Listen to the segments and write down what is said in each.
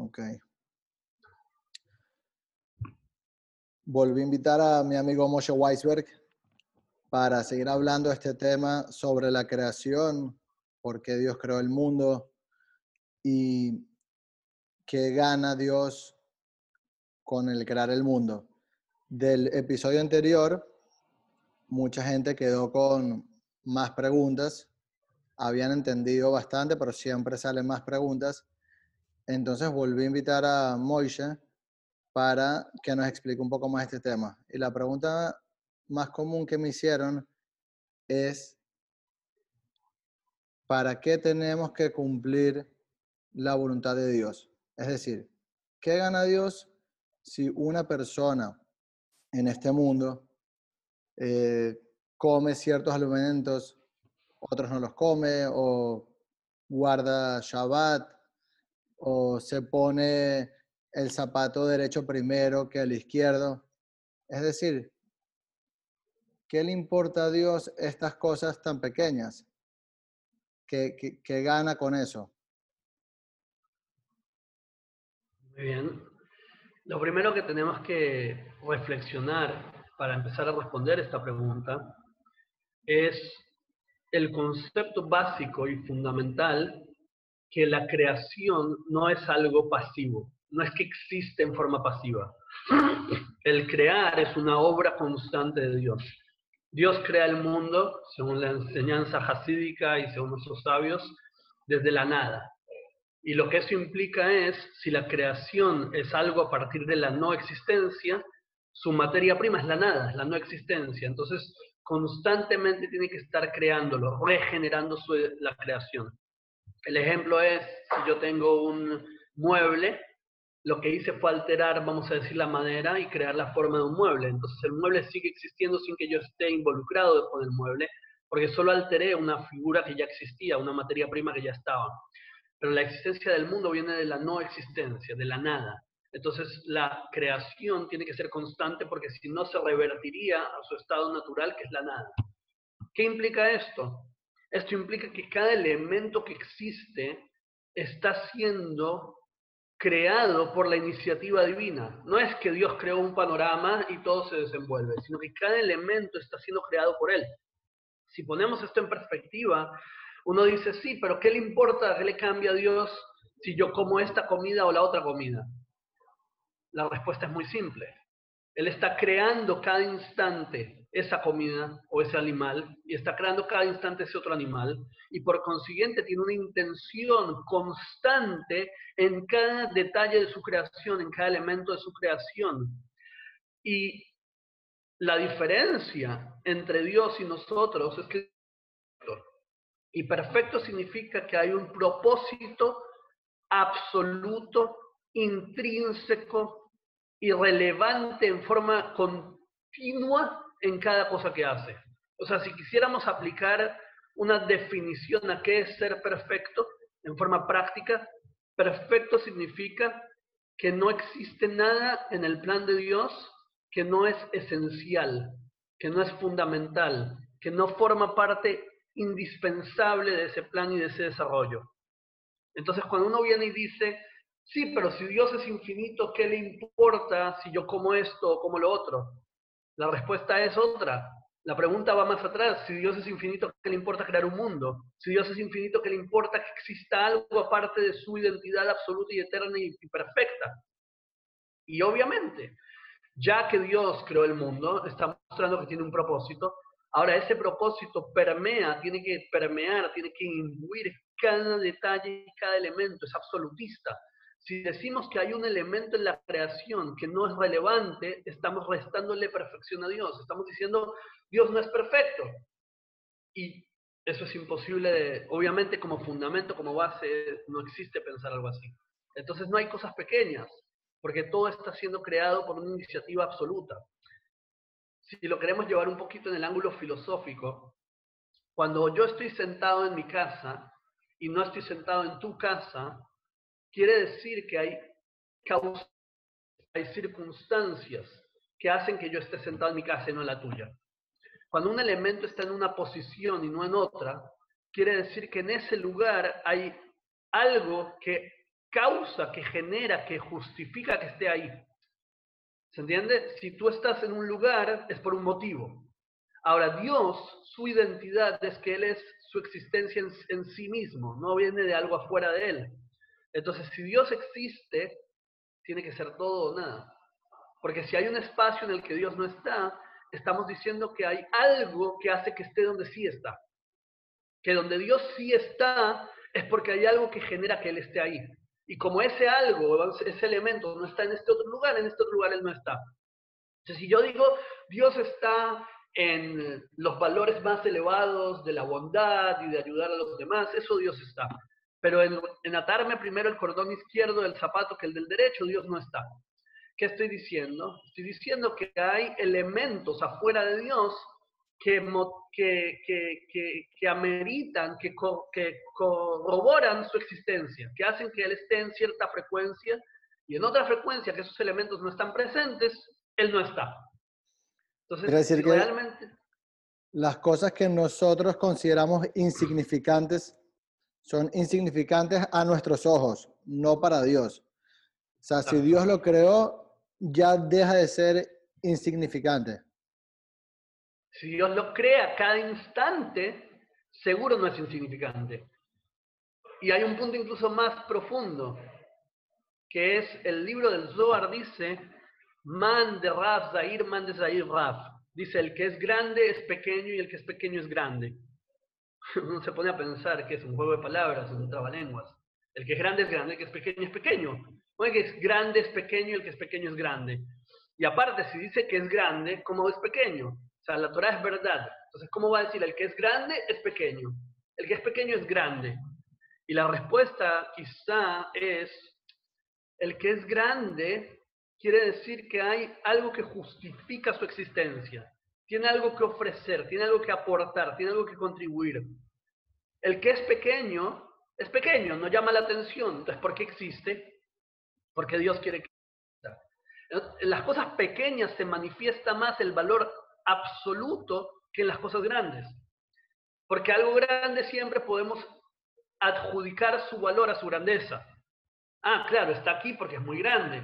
Ok. Volví a invitar a mi amigo Moshe Weisberg para seguir hablando de este tema sobre la creación, por qué Dios creó el mundo y qué gana Dios con el crear el mundo. Del episodio anterior, mucha gente quedó con más preguntas, habían entendido bastante, pero siempre salen más preguntas. Entonces volví a invitar a Moishe para que nos explique un poco más este tema. Y la pregunta más común que me hicieron es, ¿para qué tenemos que cumplir la voluntad de Dios? Es decir, ¿qué gana Dios si una persona en este mundo eh, come ciertos alimentos, otros no los come, o guarda Shabbat, o se pone el zapato derecho primero que el izquierdo. Es decir, ¿qué le importa a Dios estas cosas tan pequeñas? ¿Qué, gana con eso? Muy bien. Lo primero que tenemos que reflexionar para empezar a responder esta pregunta es el concepto básico y fundamental que la creación no es algo pasivo no es que existe en forma pasiva. El crear es una obra constante de Dios. Dios crea el mundo, según la enseñanza hasídica y según nuestros sabios, desde la nada. Y lo que eso implica es, si la creación es algo a partir de la no existencia, su materia prima es la nada, la no existencia. Entonces, constantemente tiene que estar creándolo, regenerando la creación. El ejemplo es, si yo tengo un mueble, lo que hice fue alterar, vamos a decir, la madera y crear la forma de un mueble. Entonces el mueble sigue existiendo sin que yo esté involucrado con el mueble, porque solo alteré una figura que ya existía, una materia prima que ya estaba. Pero la existencia del mundo viene de la no existencia, de la nada. Entonces la creación tiene que ser constante porque si no se revertiría a su estado natural, que es la nada. ¿Qué implica esto? Esto implica que cada elemento que existe está siendo creado por la iniciativa divina. No es que Dios creó un panorama y todo se desenvuelve, sino que cada elemento está siendo creado por Él. Si ponemos esto en perspectiva, uno dice, sí, pero ¿qué le importa, qué le cambia a Dios si yo como esta comida o la otra comida? La respuesta es muy simple. Él está creando cada instante esa comida o ese animal y está creando cada instante ese otro animal y por consiguiente tiene una intención constante en cada detalle de su creación, en cada elemento de su creación. Y la diferencia entre Dios y nosotros es que y perfecto significa que hay un propósito absoluto, intrínseco, irrelevante en forma continua en cada cosa que hace. O sea, si quisiéramos aplicar una definición a qué es ser perfecto en forma práctica, perfecto significa que no existe nada en el plan de Dios que no es esencial, que no es fundamental, que no forma parte indispensable de ese plan y de ese desarrollo. Entonces, cuando uno viene y dice, sí, pero si Dios es infinito, ¿qué le importa si yo como esto o como lo otro? La respuesta es otra. La pregunta va más atrás. Si Dios es infinito, ¿qué le importa crear un mundo? Si Dios es infinito, ¿qué le importa que exista algo aparte de su identidad absoluta y eterna y, perfecta? Y obviamente, ya que Dios creó el mundo, está mostrando que tiene un propósito. Ahora ese propósito permea, tiene que permear, tiene que imbuir cada detalle y cada elemento, es absolutista. Si decimos que hay un elemento en la creación que no es relevante, estamos restándole perfección a Dios. Estamos diciendo, Dios no es perfecto. Y eso es imposible, obviamente como fundamento, como base, no existe pensar algo así. Entonces no hay cosas pequeñas, porque todo está siendo creado por una iniciativa absoluta. Si lo queremos llevar un poquito en el ángulo filosófico, cuando yo estoy sentado en mi casa y no estoy sentado en tu casa, quiere decir que hay causas, hay circunstancias que hacen que yo esté sentado en mi casa y no en la tuya. Cuando un elemento está en una posición y no en otra, quiere decir que en ese lugar hay algo que causa, que genera, que justifica que esté ahí. ¿Se entiende? Si tú estás en un lugar es por un motivo. Ahora, Dios, su identidad es que Él es su existencia en, sí mismo, no viene de algo afuera de Él. Entonces, si Dios existe, tiene que ser todo o nada. Porque si hay un espacio en el que Dios no está, estamos diciendo que hay algo que hace que esté donde sí está. Que donde Dios sí está es porque hay algo que genera que Él esté ahí. Y como ese algo, ese elemento no está en este otro lugar, en este otro lugar él no está. Entonces, si yo digo, Dios está en los valores más elevados de la bondad y de ayudar a los demás, eso Dios está. Pero en, en atarme primero el cordón izquierdo del zapato que el del derecho, Dios no está. ¿Qué estoy diciendo? Estoy diciendo que hay elementos afuera de Dios que, que, que, que ameritan, que, que corroboran su existencia, que hacen que Él esté en cierta frecuencia y en otra frecuencia que esos elementos no están presentes, Él no está. Entonces, decir realmente... las cosas que nosotros consideramos insignificantes son insignificantes a nuestros ojos, no para Dios. O sea, si Dios lo creó, ya deja de ser insignificante. Si Dios lo crea cada instante, seguro no es insignificante. Y hay un punto incluso más profundo, que es el libro del Zohar dice, man de Raf, Zair, man de Zair Raf. Dice, el que es grande es pequeño y el que es pequeño es grande. Uno se pone a pensar que es un juego de palabras, un trabalenguas. El que es grande es grande, el que es pequeño es pequeño. No el que es grande es pequeño y el que es pequeño es grande. Y aparte, si dice que es grande, ¿cómo es pequeño? sea, la Torah es verdad. Entonces, ¿cómo va a decir? El que es grande es pequeño. El que es pequeño es grande. Y la respuesta quizá es, el que es grande quiere decir que hay algo que justifica su existencia. Tiene algo que ofrecer, tiene algo que aportar, tiene algo que contribuir. El que es pequeño es pequeño, no llama la atención. Entonces, ¿por qué existe? Porque Dios quiere que en las cosas pequeñas se manifiesta más el valor absoluto que en las cosas grandes. Porque algo grande siempre podemos adjudicar su valor a su grandeza. Ah, claro, está aquí porque es muy grande.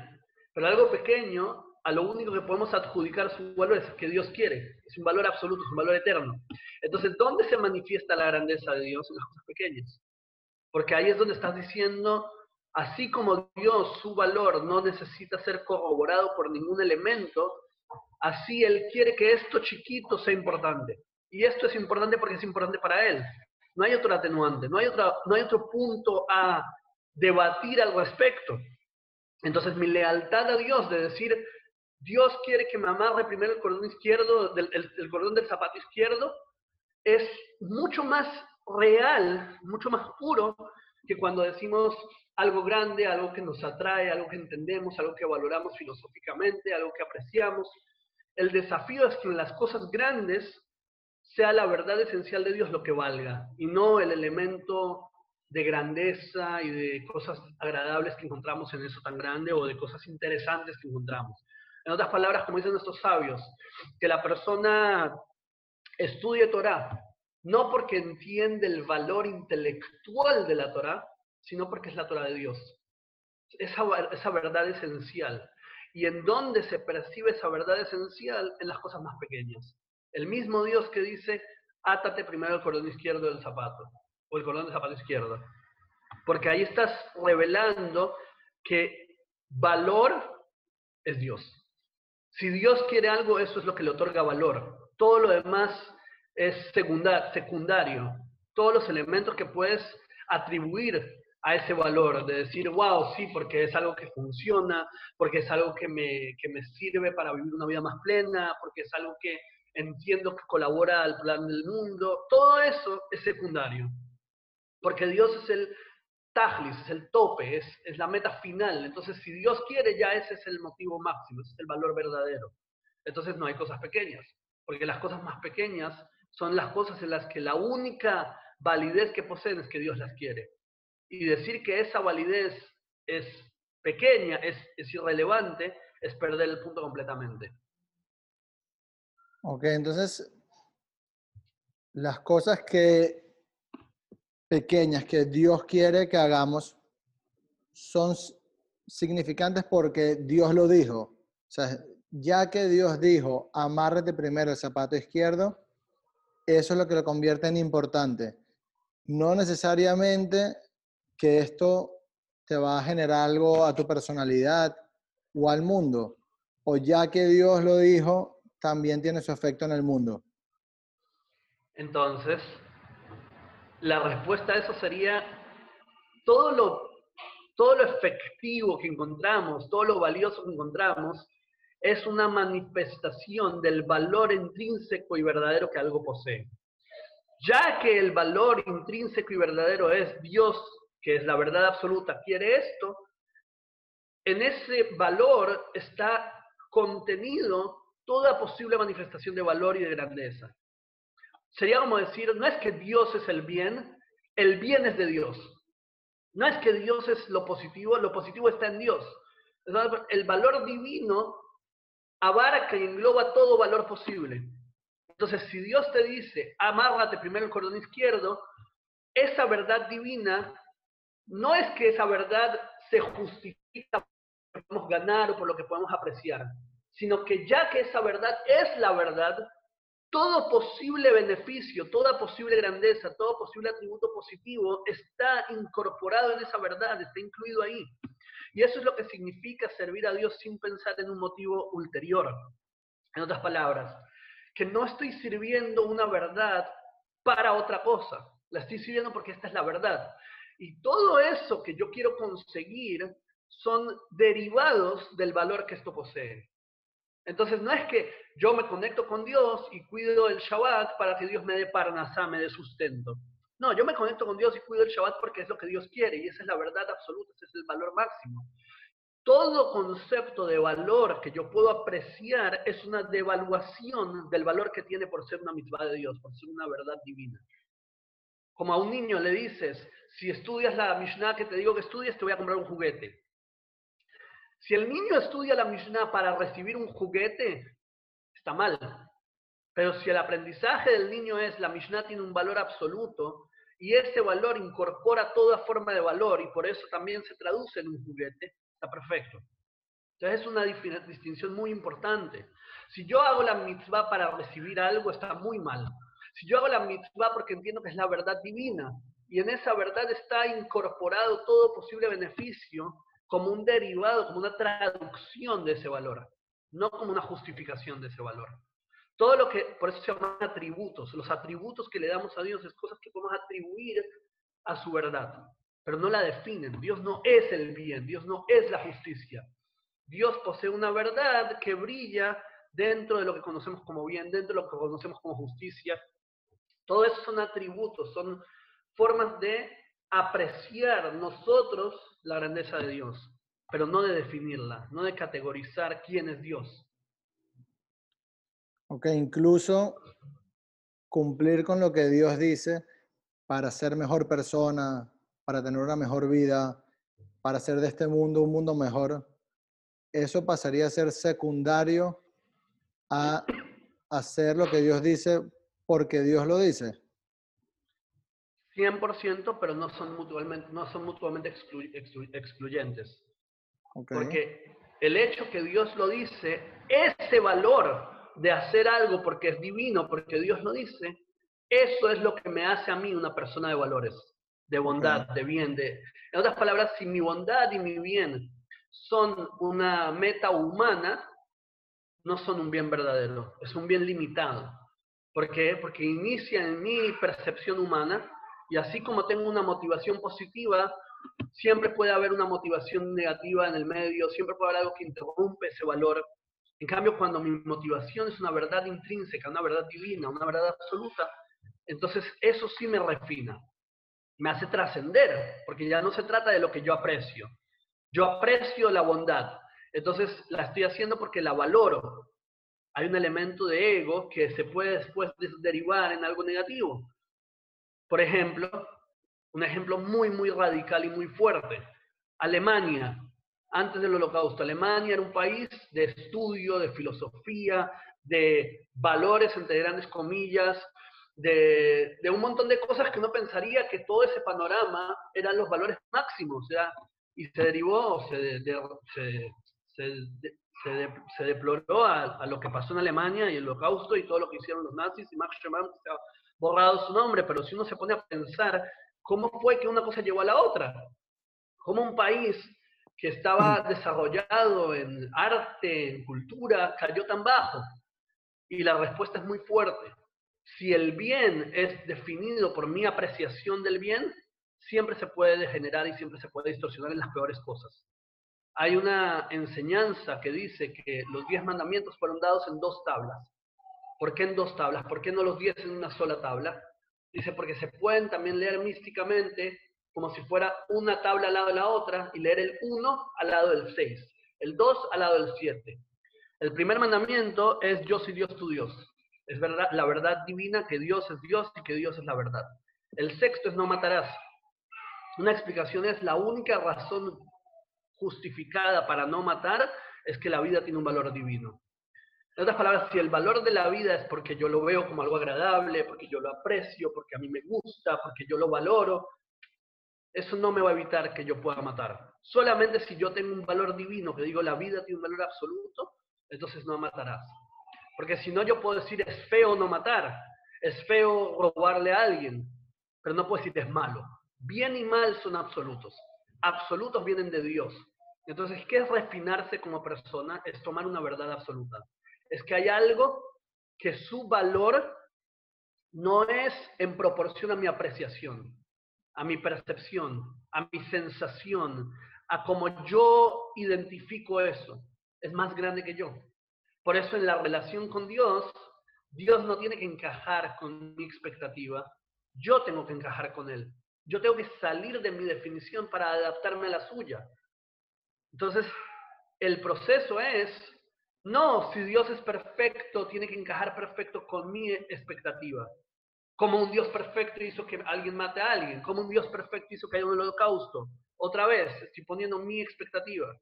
Pero algo pequeño, a lo único que podemos adjudicar su valor es que Dios quiere. Es un valor absoluto, es un valor eterno. Entonces, ¿dónde se manifiesta la grandeza de Dios? En las cosas pequeñas. Porque ahí es donde estás diciendo, así como Dios, su valor no necesita ser corroborado por ningún elemento, Así Él quiere que esto chiquito sea importante. Y esto es importante porque es importante para Él. No hay otro atenuante, no hay, no hay otro punto a debatir al respecto. Entonces mi lealtad a Dios de decir, Dios quiere que me amarre el cordón izquierdo, del, el, cordón del zapato izquierdo, es mucho más real, mucho más puro que cuando decimos algo grande, algo que nos atrae, algo que entendemos, algo que valoramos filosóficamente, algo que apreciamos. El desafío es que en las cosas grandes sea la verdad esencial de Dios lo que valga y no el elemento de grandeza y de cosas agradables que encontramos en eso tan grande o de cosas interesantes que encontramos. En otras palabras, como dicen nuestros sabios, que la persona estudie Torah, no porque entiende el valor intelectual de la Torah, sino porque es la Torah de Dios. Esa, esa verdad esencial. ¿Y en dónde se percibe esa verdad esencial? En las cosas más pequeñas. El mismo Dios que dice, átate primero el cordón izquierdo del zapato, o el cordón del zapato izquierdo. Porque ahí estás revelando que valor es Dios. Si Dios quiere algo, eso es lo que le otorga valor. Todo lo demás es secundario. Todos los elementos que puedes atribuir a ese valor de decir, wow, sí, porque es algo que funciona, porque es algo que me, que me sirve para vivir una vida más plena, porque es algo que entiendo que colabora al plan del mundo. Todo eso es secundario. Porque Dios es el tajlis, es el tope, es, es la meta final. Entonces, si Dios quiere, ya ese es el motivo máximo, ese es el valor verdadero. Entonces, no hay cosas pequeñas, porque las cosas más pequeñas son las cosas en las que la única validez que poseen es que Dios las quiere y decir que esa validez es pequeña, es, irrelevante, es perder el punto completamente. Ok, entonces las cosas que pequeñas que Dios quiere que hagamos son significantes porque Dios lo dijo. O sea, ya que Dios dijo, amárrate primero el zapato izquierdo, eso es lo que lo convierte en importante. No necesariamente que esto te va a generar algo a tu personalidad o al mundo, o ya que Dios lo dijo, también tiene su efecto en el mundo. Entonces, la respuesta a eso sería todo lo, efectivo que encontramos, todo lo valioso que encontramos, es una manifestación del valor intrínseco y verdadero que algo posee. Ya que el valor intrínseco y verdadero es Dios, que es la verdad absoluta, quiere esto, en ese valor está contenido toda posible manifestación de valor y de grandeza. Sería como decir, no es que Dios es el bien, el bien es de Dios. No es que Dios es lo positivo, lo positivo está en Dios. El valor divino abarca y engloba todo valor posible. Entonces, si Dios te dice, amárrate primero el cordón izquierdo, esa verdad divina no es que esa verdad se justifica por lo que podemos ganar o por lo que podemos apreciar, sino que ya que esa verdad es la verdad, todo posible beneficio, toda posible grandeza, todo posible atributo positivo está incorporado en esa verdad, está incluido ahí. Y eso es lo que significa servir a Dios sin pensar en un motivo ulterior. En otras palabras, que no estoy sirviendo una verdad para otra cosa, la estoy sirviendo porque esta es la verdad. Y todo eso que yo quiero conseguir son derivados del valor que esto posee. Entonces no es que yo me conecto con Dios y cuido el Shabbat para que Dios me dé parnasá, me dé sustento. No, yo me conecto con Dios y cuido el Shabbat porque es lo que Dios quiere y esa es la verdad absoluta, ese es el valor máximo. Todo concepto de valor que yo puedo apreciar es una devaluación del valor que tiene por ser una mitzvah de Dios, por ser una verdad divina. Como a un niño le dices, si estudias la Mishnah que te digo que estudies, te voy a comprar un juguete. Si el niño estudia la Mishnah para recibir un juguete, está mal. Pero si el aprendizaje del niño es la Mishnah tiene un valor absoluto y ese valor incorpora toda forma de valor y por eso también se traduce en un juguete, está perfecto. Entonces es una distinción muy importante. Si yo hago la mitzvah para recibir algo, está muy mal. Si yo hago la mitzvah porque entiendo que es la verdad divina y en esa verdad está incorporado todo posible beneficio, como un derivado, como una traducción de ese valor, no como una justificación de ese valor. Todo lo que, por eso se llaman atributos, los atributos que le damos a Dios es cosas que podemos atribuir a su verdad, pero no la definen. Dios no es el bien, Dios no es la justicia. Dios posee una verdad que brilla dentro de lo que conocemos como bien, dentro de lo que conocemos como justicia. Todo eso son atributos, son formas de apreciar nosotros la grandeza de Dios, pero no de definirla, no de categorizar quién es Dios. Ok, incluso cumplir con lo que Dios dice para ser mejor persona, para tener una mejor vida, para hacer de este mundo un mundo mejor, eso pasaría a ser secundario a hacer lo que Dios dice porque Dios lo dice. 100%, pero no son mutuamente, no son mutuamente excluyentes. Porque el hecho que Dios lo dice, ese valor de hacer algo porque es divino, porque Dios lo dice, eso es lo que me hace a mí una persona de valores, de bondad, de bien. De... En otras palabras, si mi bondad y mi bien son una meta humana, no son un bien verdadero, es un bien limitado. ¿Por qué? Porque inicia en mi percepción humana y así como tengo una motivación positiva, siempre puede haber una motivación negativa en el medio, siempre puede haber algo que interrumpe ese valor. En cambio, cuando mi motivación es una verdad intrínseca, una verdad divina, una verdad absoluta, entonces eso sí me refina, me hace trascender, porque ya no se trata de lo que yo aprecio. Yo aprecio la bondad, entonces la estoy haciendo porque la valoro. Hay un elemento de ego que se puede después derivar en algo negativo. Por ejemplo, un ejemplo muy, muy radical y muy fuerte. Alemania, antes del holocausto, Alemania era un país de estudio, de filosofía, de valores, entre grandes comillas, de, un montón de cosas que uno pensaría que todo ese panorama eran los valores máximos. Y se derivó, se, se, se, deploró a, lo que pasó en Alemania y el holocausto y todo lo que hicieron los nazis y Max Schumann se ha borrado su nombre, pero si uno se pone a pensar cómo fue que una cosa llevó a la otra, cómo un país que estaba desarrollado en arte, en cultura, cayó tan bajo. Y la respuesta es muy fuerte. Si el bien es definido por mi apreciación del bien, siempre se puede degenerar y siempre se puede distorsionar en las peores cosas. Hay una enseñanza que dice que los diez mandamientos fueron dados en dos tablas. ¿Por qué en dos tablas? ¿Por qué no los diez en una sola tabla? Dice porque se pueden también leer místicamente como si fuera una tabla al lado de la otra y leer el 1 al lado del 6, el 2 al lado del 7. El primer mandamiento es yo soy Dios tu Dios. Es verdad, la verdad divina que Dios es Dios y que Dios es la verdad. El sexto es no matarás. Una explicación es la única razón justificada para no matar es que la vida tiene un valor divino. En otras palabras, si el valor de la vida es porque yo lo veo como algo agradable, porque yo lo aprecio, porque a mí me gusta, porque yo lo valoro, eso no me va a evitar que yo pueda matar. Solamente si yo tengo un valor divino, que digo la vida tiene un valor absoluto, entonces no matarás. Porque si no, yo puedo decir es feo no matar, es feo robarle a alguien, pero no puedo decir es malo. Bien y mal son absolutos. Absolutos vienen de Dios. Entonces, ¿qué es refinarse como persona? Es tomar una verdad absoluta. Es que hay algo que su valor no es en proporción a mi apreciación a mi percepción, a mi sensación, a cómo yo identifico eso. Es más grande que yo. Por eso en la relación con Dios, Dios no tiene que encajar con mi expectativa, yo tengo que encajar con Él. Yo tengo que salir de mi definición para adaptarme a la suya. Entonces, el proceso es, no, si Dios es perfecto, tiene que encajar perfecto con mi expectativa. Como un Dios perfecto hizo que alguien mate a alguien. Como un Dios perfecto hizo que haya un holocausto. Otra vez, estoy poniendo mi expectativa.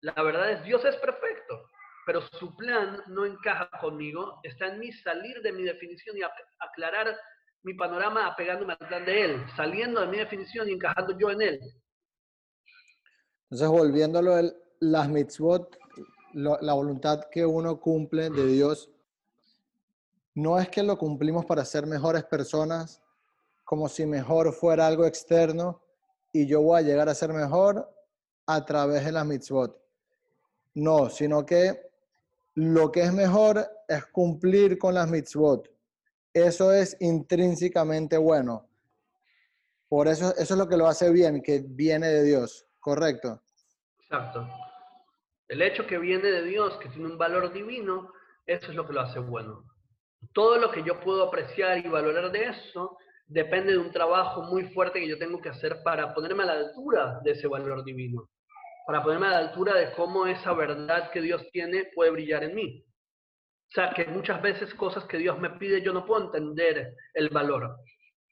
La verdad es, Dios es perfecto, pero su plan no encaja conmigo. Está en mí salir de mi definición y aclarar mi panorama apegándome al plan de Él, saliendo de mi definición y encajando yo en Él. Entonces, volviéndolo, las mitzvot, la voluntad que uno cumple de Dios no es que lo cumplimos para ser mejores personas, como si mejor fuera algo externo y yo voy a llegar a ser mejor a través de las mitzvot. No, sino que lo que es mejor es cumplir con las mitzvot. Eso es intrínsecamente bueno. Por eso, eso es lo que lo hace bien, que viene de Dios, ¿correcto? Exacto. El hecho que viene de Dios, que tiene un valor divino, eso es lo que lo hace bueno todo lo que yo puedo apreciar y valorar de eso depende de un trabajo muy fuerte que yo tengo que hacer para ponerme a la altura de ese valor divino, para ponerme a la altura de cómo esa verdad que Dios tiene puede brillar en mí. O sea, que muchas veces cosas que Dios me pide yo no puedo entender el valor.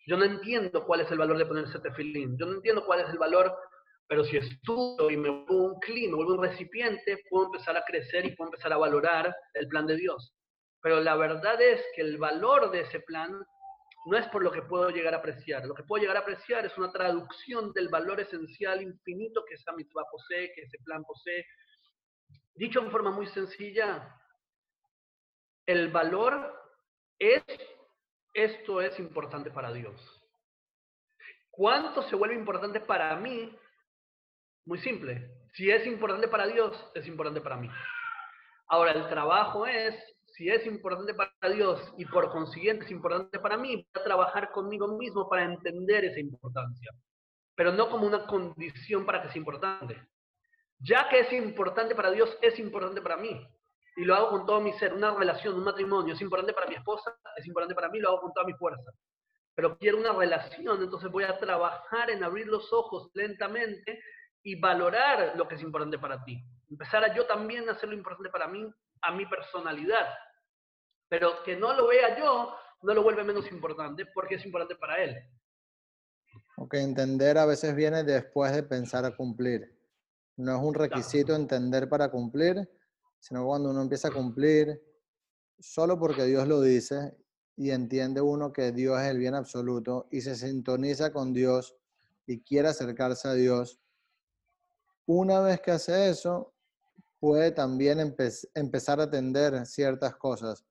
Yo no entiendo cuál es el valor de ponerse tefilín. Yo no entiendo cuál es el valor, pero si estudio y me vuelvo un clima, me un recipiente, puedo empezar a crecer y puedo empezar a valorar el plan de Dios. Pero la verdad es que el valor de ese plan no es por lo que puedo llegar a apreciar. Lo que puedo llegar a apreciar es una traducción del valor esencial infinito que esa mitzvah posee, que ese plan posee. Dicho en forma muy sencilla, el valor es, esto es importante para Dios. ¿Cuánto se vuelve importante para mí? Muy simple. Si es importante para Dios, es importante para mí. Ahora, el trabajo es si es importante para Dios y por consiguiente es importante para mí, voy a trabajar conmigo mismo para entender esa importancia, pero no como una condición para que sea importante. Ya que es importante para Dios, es importante para mí. Y lo hago con todo mi ser. Una relación, un matrimonio, es importante para mi esposa, es importante para mí, lo hago con toda mi fuerza. Pero quiero una relación, entonces voy a trabajar en abrir los ojos lentamente y valorar lo que es importante para ti. Empezar a yo también a hacer lo importante para mí, a mi personalidad. Pero que no lo vea yo no lo vuelve menos importante porque es importante para él. Ok, entender a veces viene después de pensar a cumplir. No es un requisito entender para cumplir, sino cuando uno empieza a cumplir solo porque Dios lo dice y entiende uno que Dios es el bien absoluto y se sintoniza con Dios y quiere acercarse a Dios, una vez que hace eso, puede también empezar a atender ciertas cosas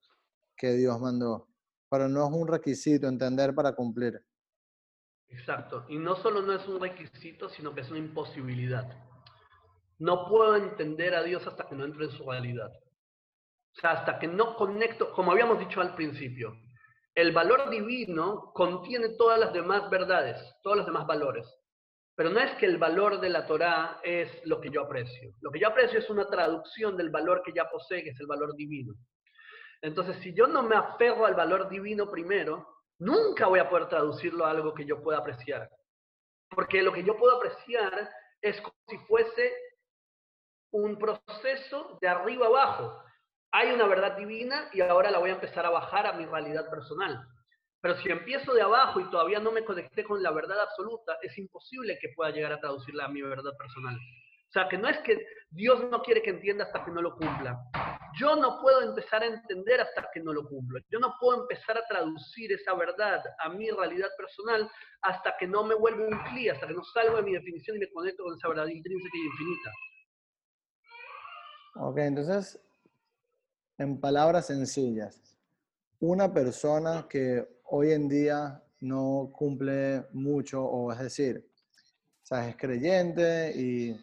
que Dios mandó, pero no es un requisito entender para cumplir. Exacto, y no solo no es un requisito, sino que es una imposibilidad. No puedo entender a Dios hasta que no entre en su realidad. O sea, hasta que no conecto, como habíamos dicho al principio, el valor divino contiene todas las demás verdades, todos los demás valores. Pero no es que el valor de la Torá es lo que yo aprecio. Lo que yo aprecio es una traducción del valor que ya posee, que es el valor divino. Entonces, si yo no me aferro al valor divino primero, nunca voy a poder traducirlo a algo que yo pueda apreciar. Porque lo que yo puedo apreciar es como si fuese un proceso de arriba abajo. Hay una verdad divina y ahora la voy a empezar a bajar a mi realidad personal. Pero si empiezo de abajo y todavía no me conecté con la verdad absoluta, es imposible que pueda llegar a traducirla a mi verdad personal. O sea, que no es que Dios no quiere que entienda hasta que no lo cumpla. Yo no puedo empezar a entender hasta que no lo cumpla. Yo no puedo empezar a traducir esa verdad a mi realidad personal hasta que no me vuelve un cli, hasta que no salgo de mi definición y me conecto con esa verdad intrínseca y infinita. Ok, entonces, en palabras sencillas, una persona que hoy en día no cumple mucho, o es decir, es creyente y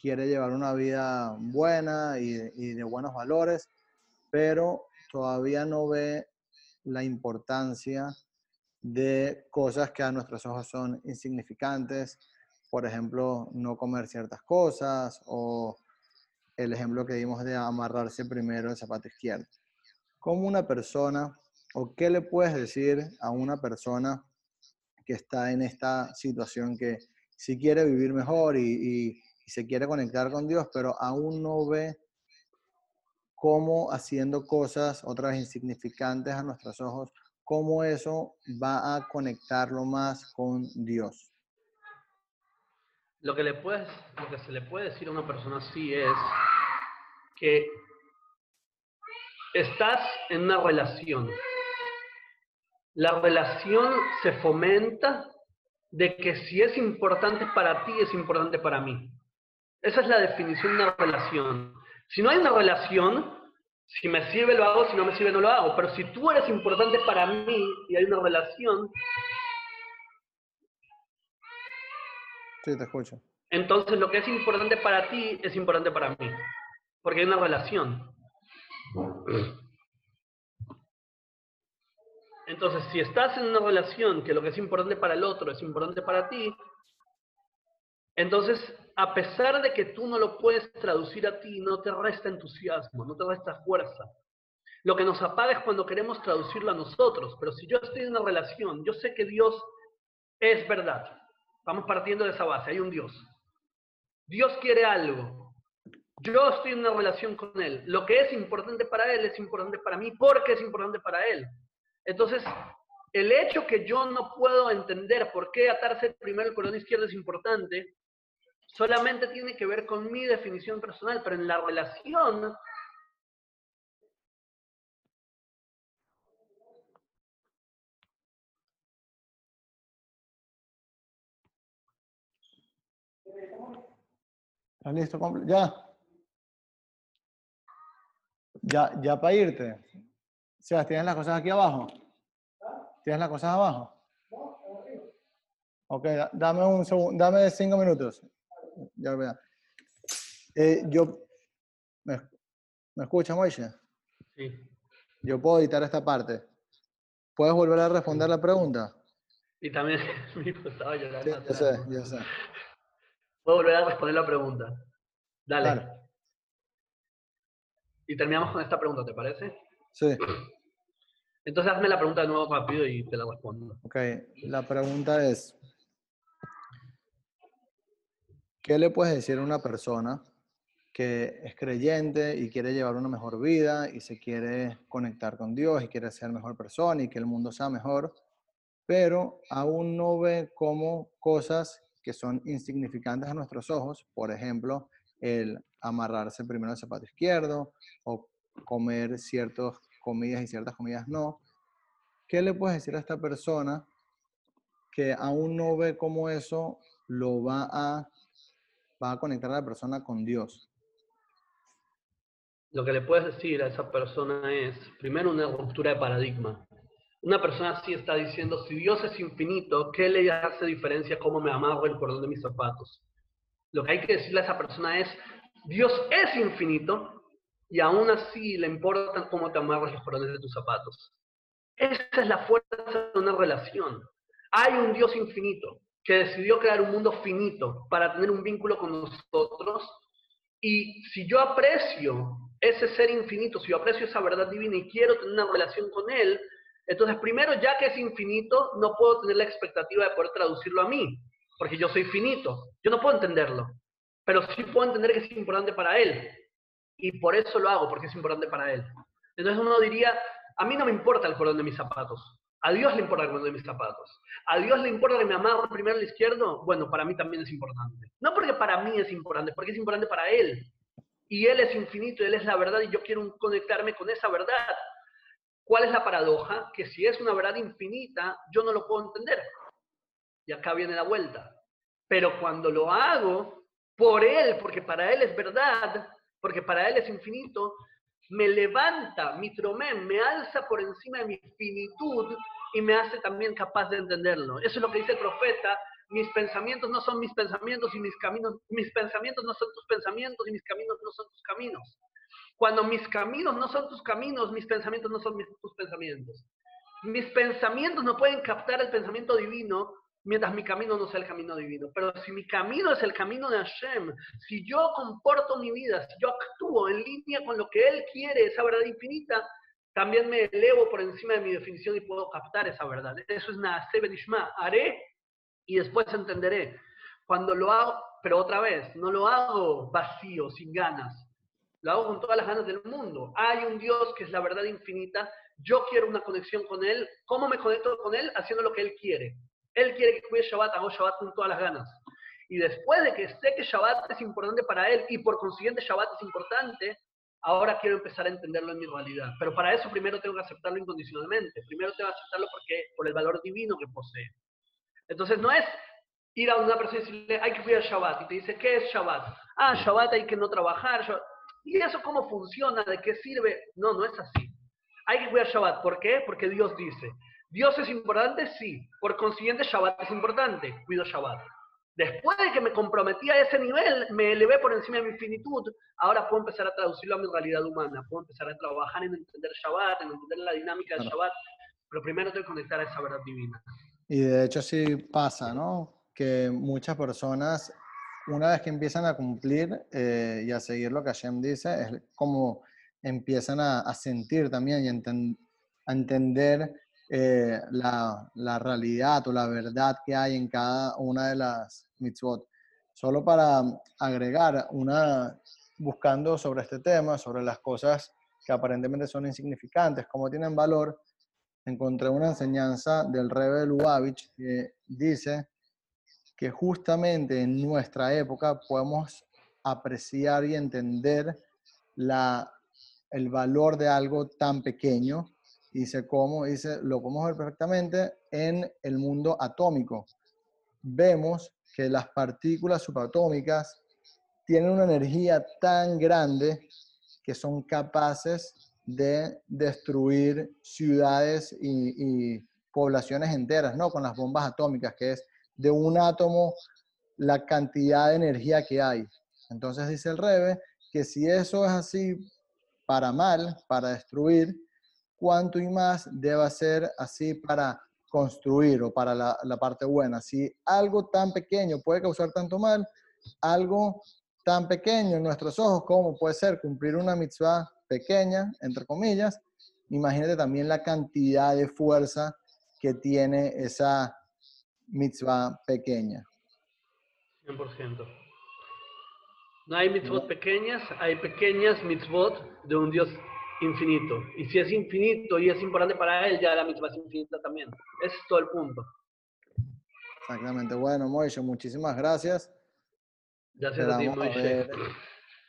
quiere llevar una vida buena y, de buenos valores, pero todavía no ve la importancia de cosas que a nuestros ojos son insignificantes, por ejemplo, no comer ciertas cosas o el ejemplo que dimos de amarrarse primero el zapato izquierdo. Como una persona ¿O qué le puedes decir a una persona que está en esta situación que si quiere vivir mejor y, se quiere conectar con Dios, pero aún no ve cómo haciendo cosas otras insignificantes a nuestros ojos, cómo eso va a conectarlo más con Dios? Lo que, le puedes, lo que se le puede decir a una persona así es que estás en una relación la relación se fomenta de que si es importante para ti, es importante para mí. Esa es la definición de una relación. Si no hay una relación, si me sirve lo hago, si no me sirve no lo hago. Pero si tú eres importante para mí y hay una relación... Sí, te escucho. Entonces lo que es importante para ti es importante para mí. Porque hay una relación. Entonces, si estás en una relación que lo que es importante para el otro es importante para ti, entonces, a pesar de que tú no lo puedes traducir a ti, no te resta entusiasmo, no te resta fuerza. Lo que nos apaga es cuando queremos traducirlo a nosotros. Pero si yo estoy en una relación, yo sé que Dios es verdad. Vamos partiendo de esa base, hay un Dios. Dios quiere algo. Yo estoy en una relación con Él. Lo que es importante para Él es importante para mí porque es importante para Él. Entonces, el hecho que yo no puedo entender por qué atarse primero el cordón izquierdo es importante, solamente tiene que ver con mi definición personal, pero en la relación ¿Estás listo? ¿Ya? ¿Ya, ya para irte? Sebas, ¿tienes las cosas aquí abajo? ¿Tienes las cosas abajo? Ok, dame un segundo, dame cinco minutos. Ya vea. Eh, yo, ¿me, ¿me escuchas, Moishe? Sí. Yo puedo editar esta parte. ¿Puedes volver a responder la pregunta? Y también mi estaba llorando. Sí, yo sé, yo sé. Puedo volver a responder la pregunta. Dale. Y terminamos con esta pregunta, ¿te parece? Sí. Entonces hazme la pregunta de nuevo rápido y te la respondo. Ok, la pregunta es, ¿qué le puedes decir a una persona que es creyente y quiere llevar una mejor vida y se quiere conectar con Dios y quiere ser mejor persona y que el mundo sea mejor, pero aún no ve como cosas que son insignificantes a nuestros ojos, por ejemplo, el amarrarse primero el zapato izquierdo o comer ciertas comidas y ciertas comidas no. ¿Qué le puedes decir a esta persona que aún no ve cómo eso lo va a va a conectar a la persona con Dios. Lo que le puedes decir a esa persona es, primero, una ruptura de paradigma. Una persona así está diciendo, si Dios es infinito, ¿qué le hace diferencia cómo me amarro el cordón de mis zapatos? Lo que hay que decirle a esa persona es, Dios es infinito y aún así le importa cómo te amarras los cordones de tus zapatos. Esa es la fuerza de una relación. Hay un Dios infinito que decidió crear un mundo finito para tener un vínculo con nosotros. Y si yo aprecio ese ser infinito, si yo aprecio esa verdad divina y quiero tener una relación con Él, entonces primero, ya que es infinito, no puedo tener la expectativa de poder traducirlo a mí, porque yo soy finito, yo no puedo entenderlo, pero sí puedo entender que es importante para Él. Y por eso lo hago, porque es importante para Él. Entonces uno diría, a mí no me importa el cordón de mis zapatos. A Dios le importa el cordón de mis zapatos. A Dios le importa que me amarre primero al izquierdo. Bueno, para mí también es importante. No porque para mí es importante, porque es importante para Él. Y Él es infinito, Él es la verdad y yo quiero conectarme con esa verdad. ¿Cuál es la paradoja? Que si es una verdad infinita, yo no lo puedo entender. Y acá viene la vuelta. Pero cuando lo hago por Él, porque para Él es verdad, porque para Él es infinito, me levanta, mi tromén, me alza por encima de mi finitud y me hace también capaz de entenderlo. Eso es lo que dice el profeta. Mis pensamientos no son mis pensamientos y mis caminos, mis pensamientos no son tus pensamientos y mis caminos no son tus caminos. Cuando mis caminos no son tus caminos, mis pensamientos no son tus pensamientos. Mis pensamientos no pueden captar el pensamiento divino mientras mi camino no sea el camino divino. Pero si mi camino es el camino de Hashem, si yo comporto mi vida, si yo actúo en línea con lo que Él quiere, esa verdad infinita, también me elevo por encima de mi definición y puedo captar esa verdad. Eso es Naase Benishma. Haré y después entenderé. Cuando lo hago, pero otra vez, no lo hago vacío, sin ganas. Lo hago con todas las ganas del mundo. Hay un Dios que es la verdad infinita. Yo quiero una conexión con Él. ¿Cómo me conecto con Él? Haciendo lo que Él quiere. Él quiere que cuide Shabbat, hago Shabbat con todas las ganas. Y después de que sé que Shabbat es importante para él y por consiguiente Shabbat es importante, ahora quiero empezar a entenderlo en mi realidad. Pero para eso primero tengo que aceptarlo incondicionalmente. Primero tengo que aceptarlo porque, por el valor divino que posee. Entonces no es ir a una persona y decirle, hay que cuidar Shabbat. Y te dice, ¿qué es Shabbat? Ah, Shabbat hay que no trabajar. ¿Y eso cómo funciona? ¿De qué sirve? No, no es así. Hay que cuidar Shabbat. ¿Por qué? Porque Dios dice, ¿Dios es importante? Sí. Por consiguiente, Shabbat es importante. Cuido Shabbat. Después de que me comprometí a ese nivel, me elevé por encima de mi finitud, ahora puedo empezar a traducirlo a mi realidad humana. Puedo empezar a trabajar en entender Shabbat, en entender la dinámica del Shabbat. Pero primero tengo que conectar a esa verdad divina. Y de hecho sí pasa, ¿no? Que muchas personas, una vez que empiezan a cumplir eh, y a seguir lo que Hashem dice, es como empiezan a, sentir también y a entender eh, la, realidad o la verdad que hay en cada una de las mitzvot. Solo para agregar una, buscando sobre este tema, sobre las cosas que aparentemente son insignificantes, como tienen valor, encontré una enseñanza del Rebbe Lubavitch que dice que justamente en nuestra época podemos apreciar y entender la, el valor de algo tan pequeño Dice cómo, dice, lo podemos ver perfectamente en el mundo atómico. Vemos que las partículas subatómicas tienen una energía tan grande que son capaces de destruir ciudades y, y, poblaciones enteras, ¿no? Con las bombas atómicas, que es de un átomo la cantidad de energía que hay. Entonces dice el Rebe que si eso es así para mal, para destruir, cuánto y más debe ser así para construir o para la, la, parte buena. Si algo tan pequeño puede causar tanto mal, algo tan pequeño en nuestros ojos como puede ser cumplir una mitzvah pequeña, entre comillas, imagínate también la cantidad de fuerza que tiene esa mitzvah pequeña. 100%. No hay mitzvot pequeñas, hay pequeñas mitzvot de un Dios infinito. Y si es infinito y es importante para él, ya la misma es infinita también. Ese es todo el punto. Exactamente. Bueno, Moishe, muchísimas gracias. Gracias a ti, Moishe.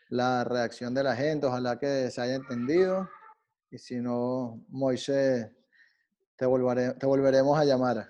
La reacción de la gente, ojalá que se haya entendido. Y si no, Moishe, te, volveré, te volveremos a llamar.